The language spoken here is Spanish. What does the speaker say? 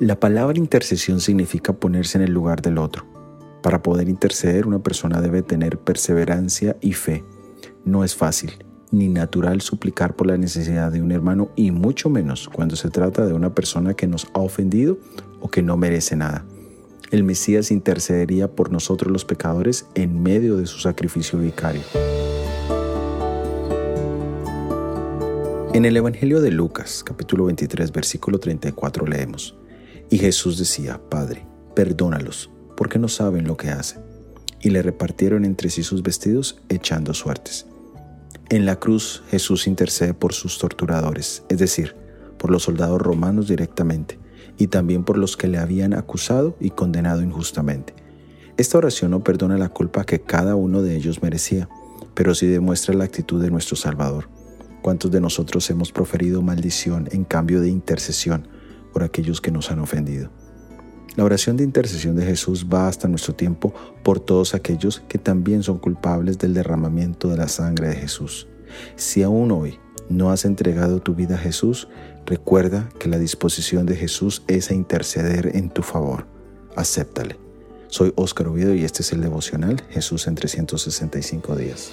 La palabra intercesión significa ponerse en el lugar del otro. Para poder interceder una persona debe tener perseverancia y fe. No es fácil ni natural suplicar por la necesidad de un hermano y mucho menos cuando se trata de una persona que nos ha ofendido o que no merece nada. El Mesías intercedería por nosotros los pecadores en medio de su sacrificio vicario. En el Evangelio de Lucas, capítulo 23, versículo 34 leemos, Y Jesús decía, Padre, perdónalos, porque no saben lo que hacen. Y le repartieron entre sí sus vestidos, echando suertes. En la cruz Jesús intercede por sus torturadores, es decir, por los soldados romanos directamente, y también por los que le habían acusado y condenado injustamente. Esta oración no perdona la culpa que cada uno de ellos merecía, pero sí demuestra la actitud de nuestro Salvador ¿Cuántos de nosotros hemos proferido maldición en cambio de intercesión por aquellos que nos han ofendido? La oración de intercesión de Jesús va hasta nuestro tiempo por todos aquellos que también son culpables del derramamiento de la sangre de Jesús. Si aún hoy no has entregado tu vida a Jesús, recuerda que la disposición de Jesús es a interceder en tu favor. Acéptale. Soy Óscar Oviedo y este es el devocional Jesús en 365 días.